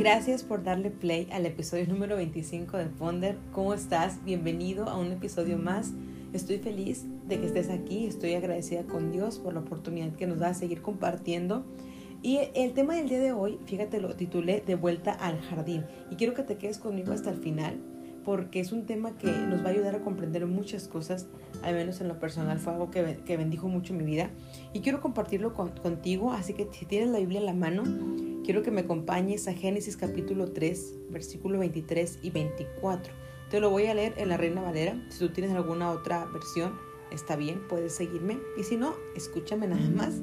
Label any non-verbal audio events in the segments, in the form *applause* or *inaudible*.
Gracias por darle play al episodio número 25 de Ponder. ¿Cómo estás? Bienvenido a un episodio más. Estoy feliz de que estés aquí. Estoy agradecida con Dios por la oportunidad que nos da de seguir compartiendo. Y el tema del día de hoy, fíjate, lo titulé De vuelta al jardín. Y quiero que te quedes conmigo hasta el final porque es un tema que nos va a ayudar a comprender muchas cosas, al menos en lo personal fue algo que, bendijo mucho mi vida y quiero compartirlo contigo, así que si tienes la Biblia en la mano, quiero que me acompañes a Génesis capítulo 3, versículo 23 y 24. Te lo voy a leer en la Reina Valera, si tú tienes alguna otra versión, está bien, puedes seguirme, y si no, escúchame nada más.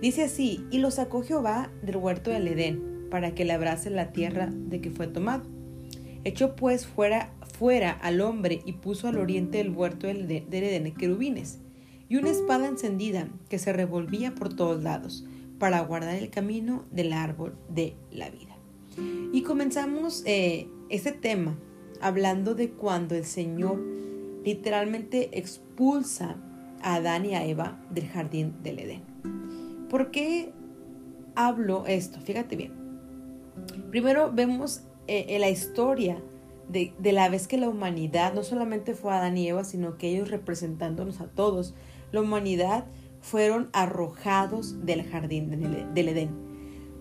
Dice así, y lo sacó Jehová del huerto del Edén, para que labrase la tierra de que fue tomado Echó pues fuera, fuera al hombre y puso al oriente del huerto del, del Edén querubines y una espada encendida que se revolvía por todos lados para guardar el camino del árbol de la vida. Y comenzamos este tema hablando de cuando el Señor literalmente expulsa a Adán y a Eva del jardín del Edén. ¿Por qué hablo esto? Fíjate bien. Primero vemos eh, en la historia de, de, la vez que la humanidad, no solamente fue Adán y Eva, sino que ellos representándonos a todos, la humanidad fueron arrojados del jardín del Edén.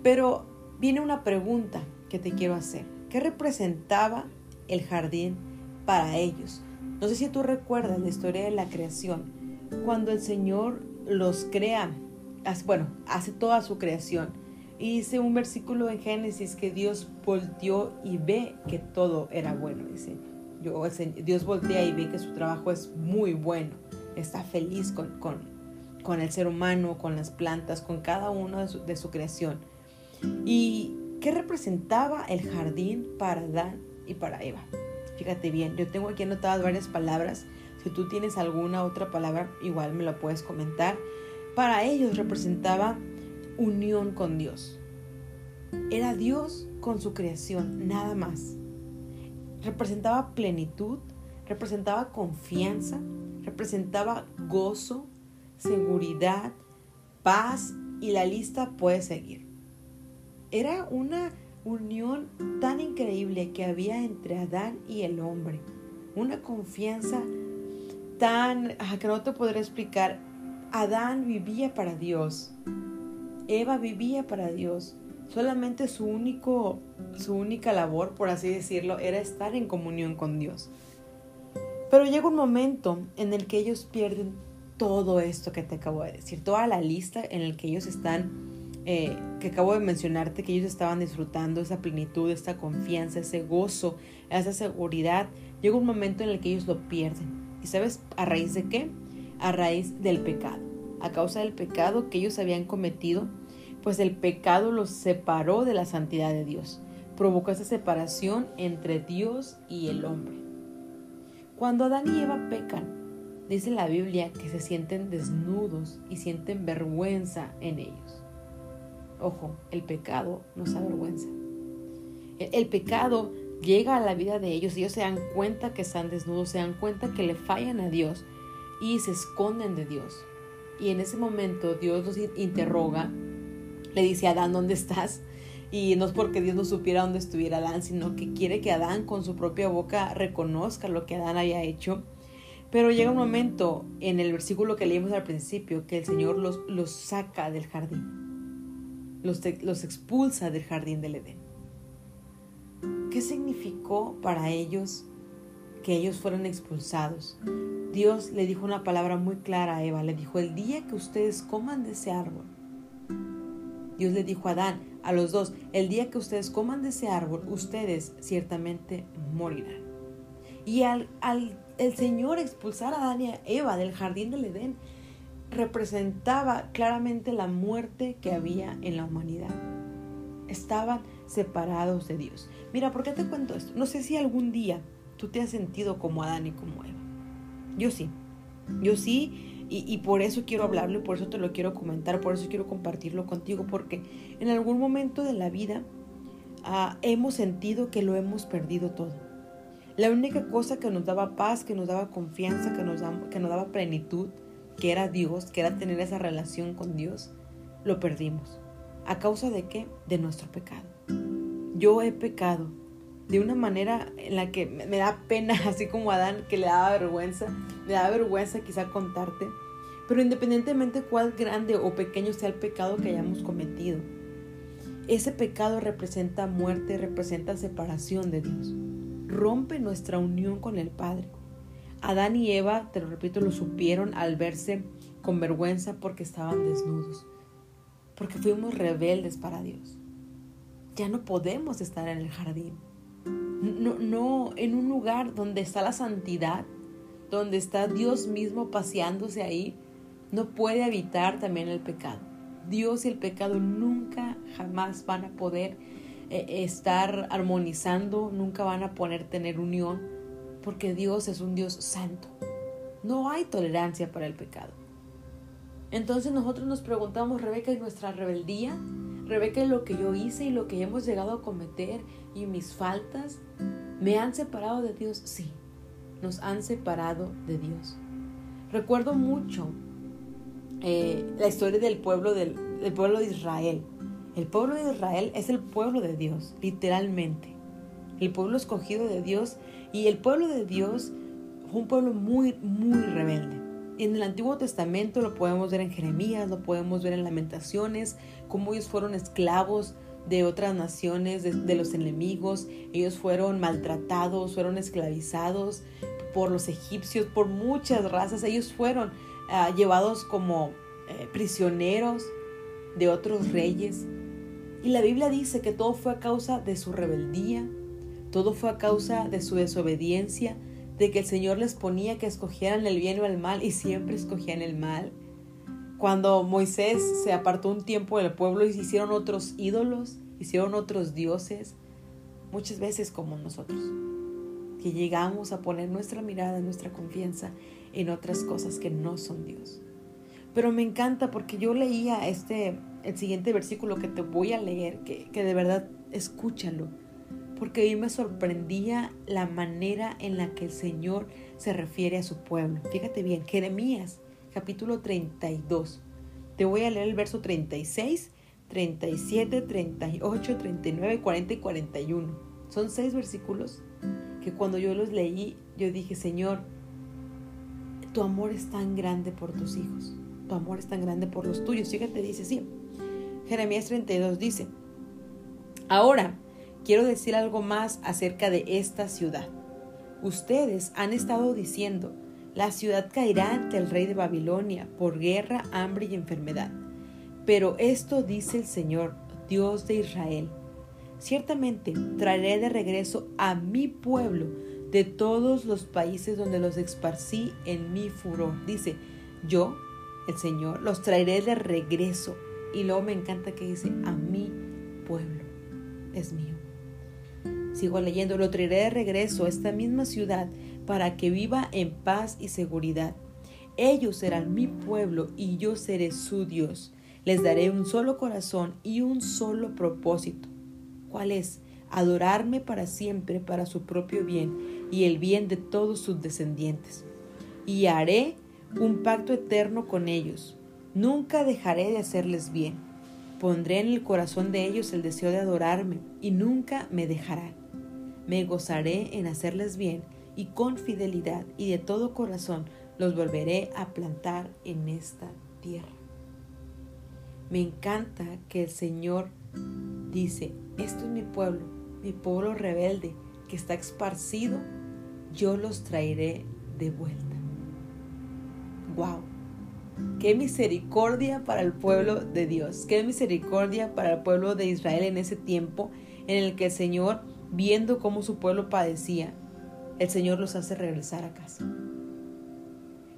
Pero viene una pregunta que te quiero hacer. ¿Qué representaba el jardín para ellos? No sé si tú recuerdas la historia de la creación, cuando el Señor los crea, bueno, hace toda su creación y dice un versículo en Génesis que Dios volteó y ve que todo era bueno. Dice, yo, Dios voltea y ve que su trabajo es muy bueno. Está feliz con, con, con el ser humano, con las plantas, con cada uno de su, de su creación. ¿Y qué representaba el jardín para Adán y para Eva? Fíjate bien, yo tengo aquí anotadas varias palabras. Si tú tienes alguna otra palabra, igual me la puedes comentar. Para ellos representaba unión con Dios. Era Dios con su creación, nada más. Representaba plenitud, representaba confianza, representaba gozo, seguridad, paz y la lista puede seguir. Era una unión tan increíble que había entre Adán y el hombre. Una confianza tan ah, que no te podré explicar. Adán vivía para Dios. Eva vivía para Dios. Solamente su, único, su única labor, por así decirlo, era estar en comunión con Dios. Pero llega un momento en el que ellos pierden todo esto que te acabo de decir, toda la lista en el que ellos están, eh, que acabo de mencionarte, que ellos estaban disfrutando esa plenitud, esta confianza, ese gozo, esa seguridad. Llega un momento en el que ellos lo pierden. ¿Y sabes a raíz de qué? A raíz del pecado a causa del pecado que ellos habían cometido, pues el pecado los separó de la santidad de Dios, provocó esa separación entre Dios y el hombre. Cuando Adán y Eva pecan, dice la Biblia que se sienten desnudos y sienten vergüenza en ellos. Ojo, el pecado nos avergüenza. El, el pecado llega a la vida de ellos, ellos se dan cuenta que están desnudos, se dan cuenta que le fallan a Dios y se esconden de Dios. Y en ese momento Dios los interroga, le dice a Adán, ¿dónde estás? Y no es porque Dios no supiera dónde estuviera Adán, sino que quiere que Adán con su propia boca reconozca lo que Adán haya hecho. Pero llega un momento en el versículo que leímos al principio que el Señor los, los saca del jardín, los, los expulsa del jardín del Edén. ¿Qué significó para ellos que ellos fueron expulsados? Dios le dijo una palabra muy clara a Eva, le dijo, el día que ustedes coman de ese árbol, Dios le dijo a Adán, a los dos, el día que ustedes coman de ese árbol, ustedes ciertamente morirán. Y al, al el Señor expulsar a Adán y a Eva del jardín del Edén, representaba claramente la muerte que había en la humanidad. Estaban separados de Dios. Mira, ¿por qué te cuento esto? No sé si algún día tú te has sentido como Adán y como Eva. Yo sí, yo sí, y, por eso quiero hablarlo, por eso te lo quiero comentar, por eso quiero compartirlo contigo, porque en algún momento de la vida ah, hemos sentido que lo hemos perdido todo. La única cosa que nos daba paz, que nos daba confianza, que nos, que nos daba plenitud, que era Dios, que era tener esa relación con Dios, lo perdimos. ¿A causa de qué? De nuestro pecado. yo he pecado de una manera en la que me da pena, *laughs* así como Adán, que le daba vergüenza, me da vergüenza quizá contarte, pero independientemente cuál grande o pequeño sea el pecado que hayamos cometido, ese pecado representa muerte, representa separación de Dios, rompe nuestra unión con el Padre. Adán y Eva, te lo repito, lo supieron al verse con vergüenza porque estaban desnudos, porque fuimos rebeldes para Dios. Ya no podemos estar en el jardín, no, no en un lugar donde está la santidad, donde está Dios mismo paseándose ahí, no puede habitar también el pecado. Dios y el pecado nunca, jamás van a poder eh, estar armonizando, nunca van a poder tener unión, porque Dios es un Dios santo. No hay tolerancia para el pecado. Entonces nosotros nos preguntamos, Rebeca, ¿y nuestra rebeldía? Rebeca, ¿y lo que yo hice y lo que hemos llegado a cometer y mis faltas me han separado de Dios? Sí, nos han separado de Dios. Recuerdo mucho eh, la historia del pueblo, del pueblo de Israel. El pueblo de Israel es el pueblo de Dios, literalmente. El pueblo escogido de Dios y el pueblo de Dios fue un pueblo muy, muy rebelde. En el Antiguo Testamento lo podemos ver en Jeremías, lo podemos ver en Lamentaciones, cómo ellos fueron esclavos de otras naciones, de, los enemigos, ellos fueron maltratados, fueron esclavizados por los egipcios, por muchas razas, ellos fueron ah, llevados como eh, prisioneros de otros reyes. Y la Biblia dice que todo fue a causa de su rebeldía, todo fue a causa de su desobediencia, de que el Señor les ponía que escogieran el bien o el mal y siempre escogían el mal. Cuando Moisés se apartó un tiempo del pueblo y hicieron otros ídolos, hicieron otros dioses, muchas veces como nosotros, que llegamos a poner nuestra mirada, nuestra confianza en otras cosas que no son Dios. Pero me encanta porque yo leía este, el siguiente versículo que te voy a leer, que, que de verdad escúchalo porque a mí me sorprendía la manera en la que el Señor se refiere a su pueblo. Fíjate bien, Jeremías capítulo 32. Te voy a leer el verso 36, 37, 38, 39, 40 y 41. Son seis versículos que cuando yo los leí, yo dije, Señor, tu amor es tan grande por tus hijos, tu amor es tan grande por los tuyos. Fíjate, dice así. Jeremías 32 dice, ahora, quiero decir algo más acerca de esta ciudad. Ustedes han estado diciendo, la ciudad caerá ante el rey de Babilonia por guerra, hambre y enfermedad. Pero esto dice el Señor, Dios de Israel. Ciertamente traeré de regreso a mi pueblo de todos los países donde los esparcí en mi furor. Dice, yo, el Señor, los traeré de regreso. Y luego me encanta que dice, a mi pueblo. Es mío. Sigo leyendo, lo traeré de regreso a esta misma ciudad para que viva en paz y seguridad. Ellos serán mi pueblo y yo seré su Dios. Les daré un solo corazón y un solo propósito. ¿Cuál es? Adorarme para siempre para su propio bien y el bien de todos sus descendientes. Y haré un pacto eterno con ellos. Nunca dejaré de hacerles bien. Pondré en el corazón de ellos el deseo de adorarme y nunca me dejarán. Me gozaré en hacerles bien y con fidelidad y de todo corazón los volveré a plantar en esta tierra. Me encanta que el Señor dice, esto es mi pueblo, mi pueblo rebelde que está esparcido, yo los traeré de vuelta. ¡Wow! Qué misericordia para el pueblo de Dios, qué misericordia para el pueblo de Israel en ese tiempo en el que el Señor viendo cómo su pueblo padecía, el Señor los hace regresar a casa.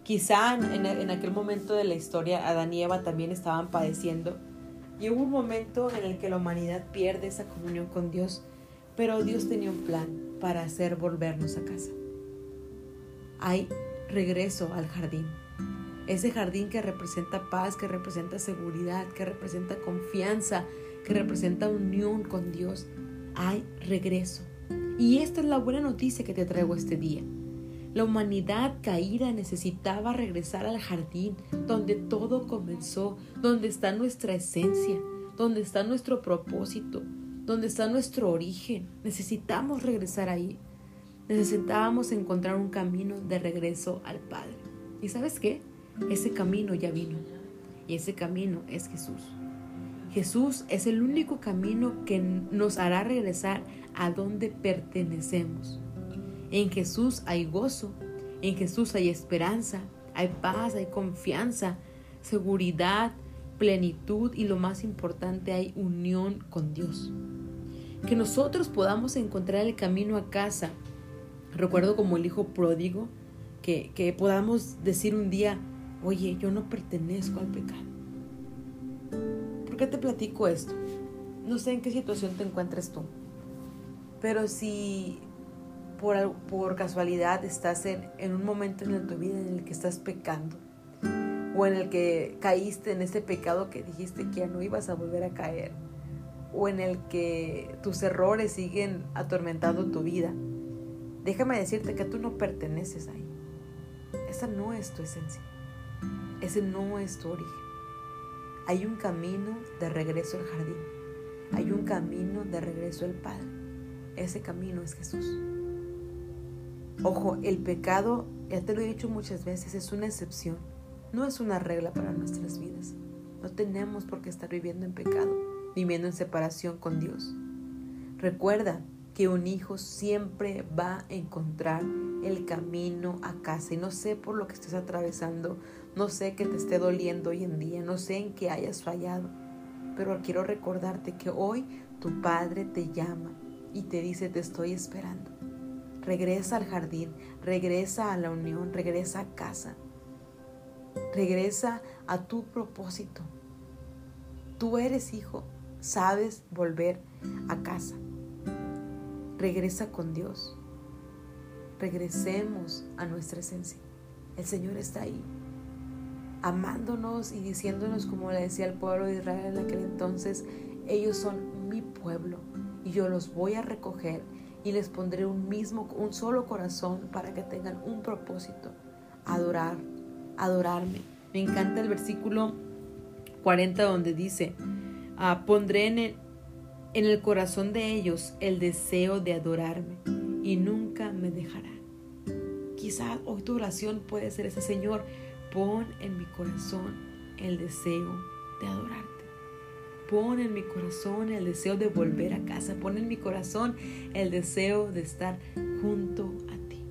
Quizá en, aquel momento de la historia Adán y Eva también estaban padeciendo y hubo un momento en el que la humanidad pierde esa comunión con Dios, pero Dios tenía un plan para hacer volvernos a casa. Hay regreso al jardín. Ese jardín que representa paz, que representa seguridad, que representa confianza, que representa unión con Dios, hay regreso. Y esta es la buena noticia que te traigo este día. La humanidad caída necesitaba regresar al jardín donde todo comenzó, donde está nuestra esencia, donde está nuestro propósito, donde está nuestro origen. Necesitamos regresar ahí. Necesitábamos encontrar un camino de regreso al Padre. ¿Y sabes qué? Ese camino ya vino. Y ese camino es Jesús. Jesús es el único camino que nos hará regresar a donde pertenecemos. En Jesús hay gozo, en Jesús hay esperanza, hay paz, hay confianza, seguridad, plenitud y lo más importante, hay unión con Dios. Que nosotros podamos encontrar el camino a casa. Recuerdo como el hijo pródigo, que, que podamos decir un día, oye, yo no pertenezco al pecado. ¿Por qué te platico esto? No sé en qué situación te encuentres tú, pero si por, por casualidad estás en, en un momento en tu vida en el que estás pecando, o en el que caíste en ese pecado que dijiste que ya no ibas a volver a caer, o en el que tus errores siguen atormentando tu vida, déjame decirte que tú no perteneces ahí. Esa no es tu esencia. Ese no es tu origen. Hay un camino de regreso al jardín. Hay un camino de regreso al Padre. Ese camino es Jesús. Ojo, el pecado, ya te lo he dicho muchas veces, es una excepción no es una regla para nuestras vidas. No tenemos por qué estar viviendo en pecado, viviendo en separación con Dios. Recuerda que un hijo siempre va a encontrar el camino a casa. Y no sé por lo que estés atravesando, no sé que te esté doliendo hoy en día, no sé en qué hayas fallado, pero quiero recordarte que hoy tu Padre te llama y te dice, te estoy esperando. Regresa al jardín, regresa a la unión, regresa a casa. Regresa a tu propósito. Tú eres hijo, sabes volver a casa. Regresa con Dios. Regresemos a nuestra esencia. El Señor está ahí, amándonos y diciéndonos, como le decía al pueblo de Israel en aquel entonces, ellos son mi pueblo y yo los voy a recoger y les pondré un mismo, un solo corazón para que tengan un propósito, adorar, adorarme. Me encanta el versículo 40 donde dice, ah, pondré el, en el corazón de ellos el deseo de adorarme y nunca me dejarán. Quizás hoy tu oración puede ser ese Señor, pon en mi corazón el deseo de adorarte. Pon en mi corazón el deseo de volver a casa. Pon en mi corazón el deseo de estar junto a ti.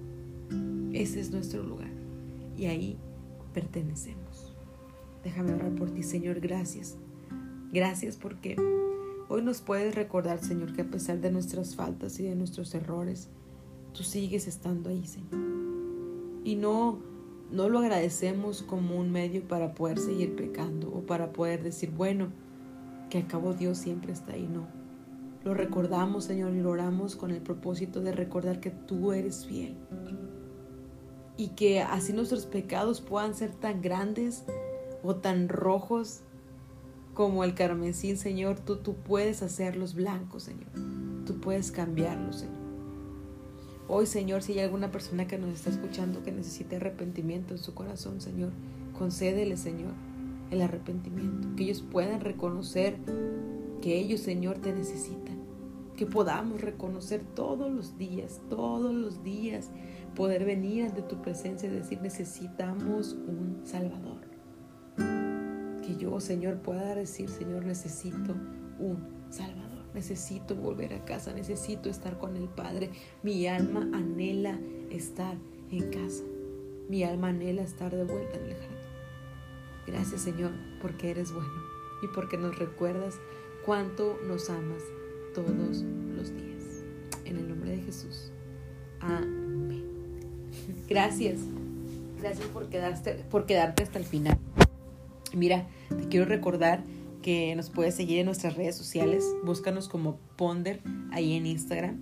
Ese es nuestro lugar. Y ahí pertenecemos. Déjame orar por ti, Señor. Gracias. Gracias porque hoy nos puedes recordar, Señor, que a pesar de nuestras faltas y de nuestros errores, tú sigues estando ahí, Señor. Y no, no lo agradecemos como un medio para poder seguir pecando o para poder decir, bueno, que acabo Dios siempre está ahí. No. Lo recordamos, Señor, y lo oramos con el propósito de recordar que tú eres fiel y que así nuestros pecados puedan ser tan grandes o tan rojos como el carmesí, Señor, tú, tú puedes hacerlos blancos, Señor. Tú puedes cambiarlos, Señor. Hoy, Señor, si hay alguna persona que nos está escuchando que necesite arrepentimiento en su corazón, Señor, concédele, Señor, el arrepentimiento. Que ellos puedan reconocer que ellos, Señor, te necesitan. Que podamos reconocer todos los días, todos los días, poder venir ante tu presencia y decir, necesitamos un Salvador. Que yo, Señor, pueda decir, Señor, necesito un Salvador. Necesito volver a casa, necesito estar con el Padre. Mi alma anhela estar en casa. Mi alma anhela estar de vuelta en el jardín. Gracias, Señor, porque eres bueno y porque nos recuerdas cuánto nos amas todos los días. En el nombre de Jesús. Amén. *laughs* Gracias. Gracias por quedarte, por quedarte hasta el final. Mira, te quiero recordar que nos puedes seguir en nuestras redes sociales. Búscanos como Ponder ahí en Instagram.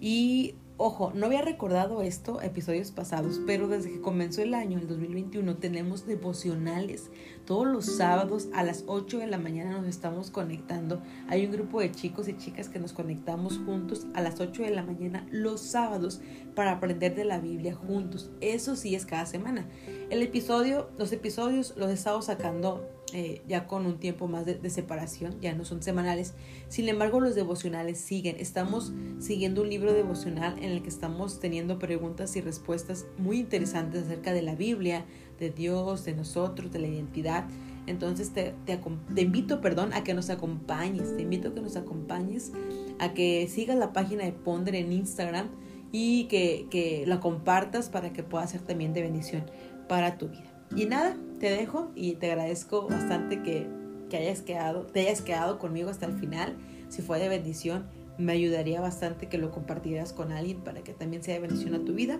Y Ojo, no había recordado esto episodios pasados, pero desde que comenzó el año, el 2021, tenemos devocionales. Todos los sábados a las 8 de la mañana nos estamos conectando. Hay un grupo de chicos y chicas que nos conectamos juntos a las 8 de la mañana los sábados para aprender de la Biblia juntos. Eso sí es cada semana. El episodio, los episodios los he estado sacando eh, ya con un tiempo más de, separación, ya no son semanales. Sin embargo, los devocionales siguen. Estamos siguiendo un libro devocional en el que estamos teniendo preguntas y respuestas muy interesantes acerca de la Biblia, de Dios, de nosotros, de la identidad. Entonces te, te, invito, perdón, a que nos acompañes, te invito a que nos acompañes, a que sigas la página de Ponder en Instagram y que, que la compartas para que pueda ser también de bendición para tu vida. Y nada, te dejo y te agradezco bastante que, que hayas quedado, te hayas quedado conmigo hasta el final. Si fue de bendición, me ayudaría bastante que lo compartieras con alguien para que también sea de bendición a tu vida.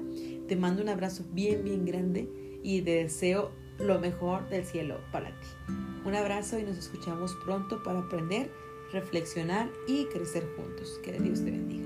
Te mando un abrazo bien, bien grande y te deseo lo mejor del cielo para ti. Un abrazo y nos escuchamos pronto para aprender, reflexionar y crecer juntos. Que Dios te bendiga.